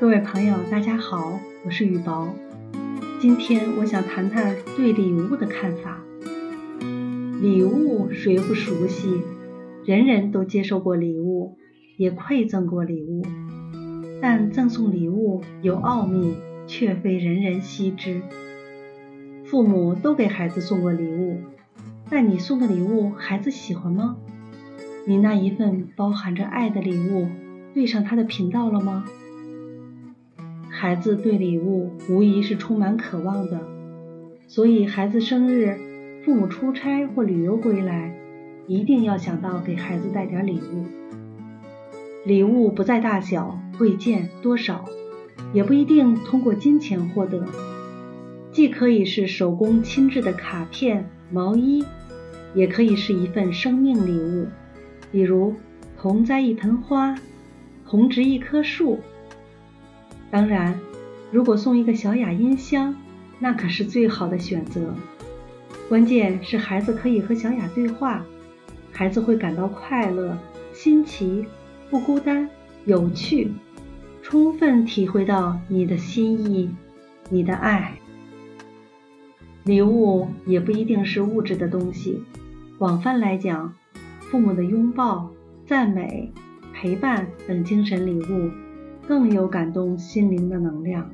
各位朋友，大家好，我是雨薄。今天我想谈谈对礼物的看法。礼物谁不熟悉？人人都接受过礼物，也馈赠过礼物。但赠送礼物有奥秘，却非人人悉知。父母都给孩子送过礼物，但你送的礼物，孩子喜欢吗？你那一份包含着爱的礼物，对上他的频道了吗？孩子对礼物无疑是充满渴望的，所以孩子生日、父母出差或旅游归来，一定要想到给孩子带点礼物。礼物不在大小、贵贱、多少，也不一定通过金钱获得，既可以是手工亲制的卡片、毛衣，也可以是一份生命礼物。比如同栽一盆花，同植一棵树。当然，如果送一个小雅音箱，那可是最好的选择。关键是孩子可以和小雅对话，孩子会感到快乐、新奇、不孤单、有趣，充分体会到你的心意、你的爱。礼物也不一定是物质的东西，广泛来讲。父母的拥抱、赞美、陪伴等精神礼物，更有感动心灵的能量。